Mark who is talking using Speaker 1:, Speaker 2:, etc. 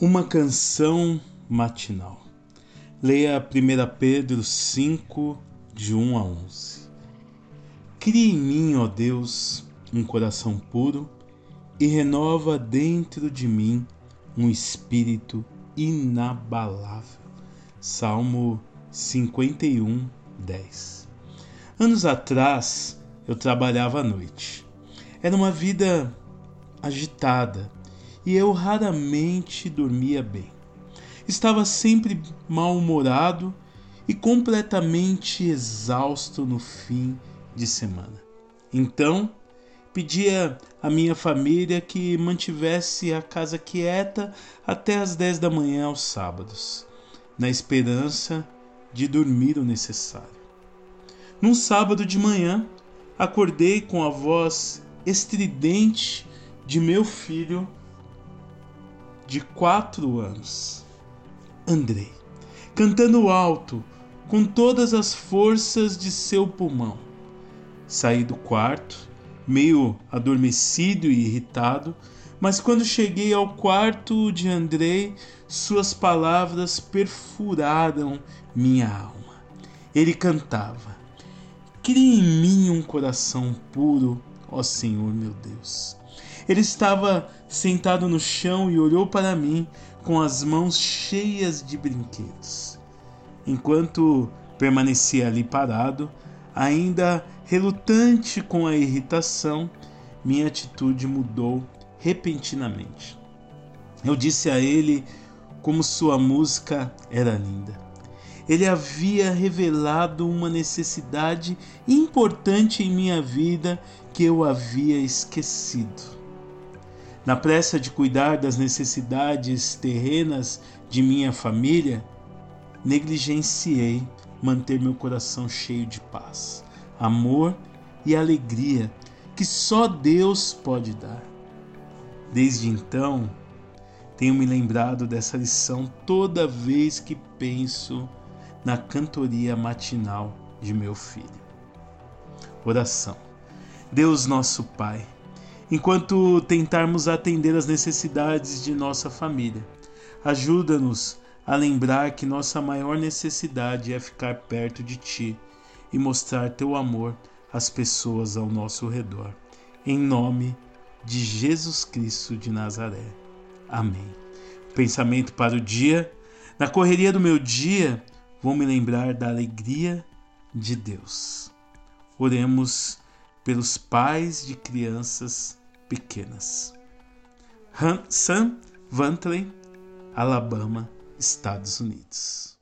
Speaker 1: Uma canção matinal. Leia 1 Pedro 5, de 1 a 11. Cria em mim, ó Deus, um coração puro e renova dentro de mim um espírito inabalável. Salmo 51, 10. Anos atrás, eu trabalhava à noite. Era uma vida agitada e eu raramente dormia bem. Estava sempre mal-humorado e completamente exausto no fim de semana. Então, pedia à minha família que mantivesse a casa quieta até as 10 da manhã aos sábados, na esperança de dormir o necessário. Num sábado de manhã, acordei com a voz estridente de meu filho de quatro anos, Andrei, cantando alto com todas as forças de seu pulmão. Saí do quarto, meio adormecido e irritado, mas quando cheguei ao quarto de Andrei, suas palavras perfuraram minha alma. Ele cantava: Cria em mim um coração puro, ó Senhor meu Deus. Ele estava sentado no chão e olhou para mim com as mãos cheias de brinquedos. Enquanto permanecia ali parado, ainda relutante com a irritação, minha atitude mudou repentinamente. Eu disse a ele como sua música era linda. Ele havia revelado uma necessidade importante em minha vida que eu havia esquecido. Na pressa de cuidar das necessidades terrenas de minha família, negligenciei manter meu coração cheio de paz, amor e alegria que só Deus pode dar. Desde então, tenho me lembrado dessa lição toda vez que penso na cantoria matinal de meu filho. Oração. Deus nosso Pai, enquanto tentarmos atender às necessidades de nossa família. Ajuda-nos a lembrar que nossa maior necessidade é ficar perto de Ti e mostrar Teu amor às pessoas ao nosso redor. Em nome de Jesus Cristo de Nazaré. Amém. Pensamento para o dia. Na correria do meu dia, vou me lembrar da alegria de Deus. Oremos pelos pais de crianças pequenas. Sam Vantley, Alabama, Estados Unidos.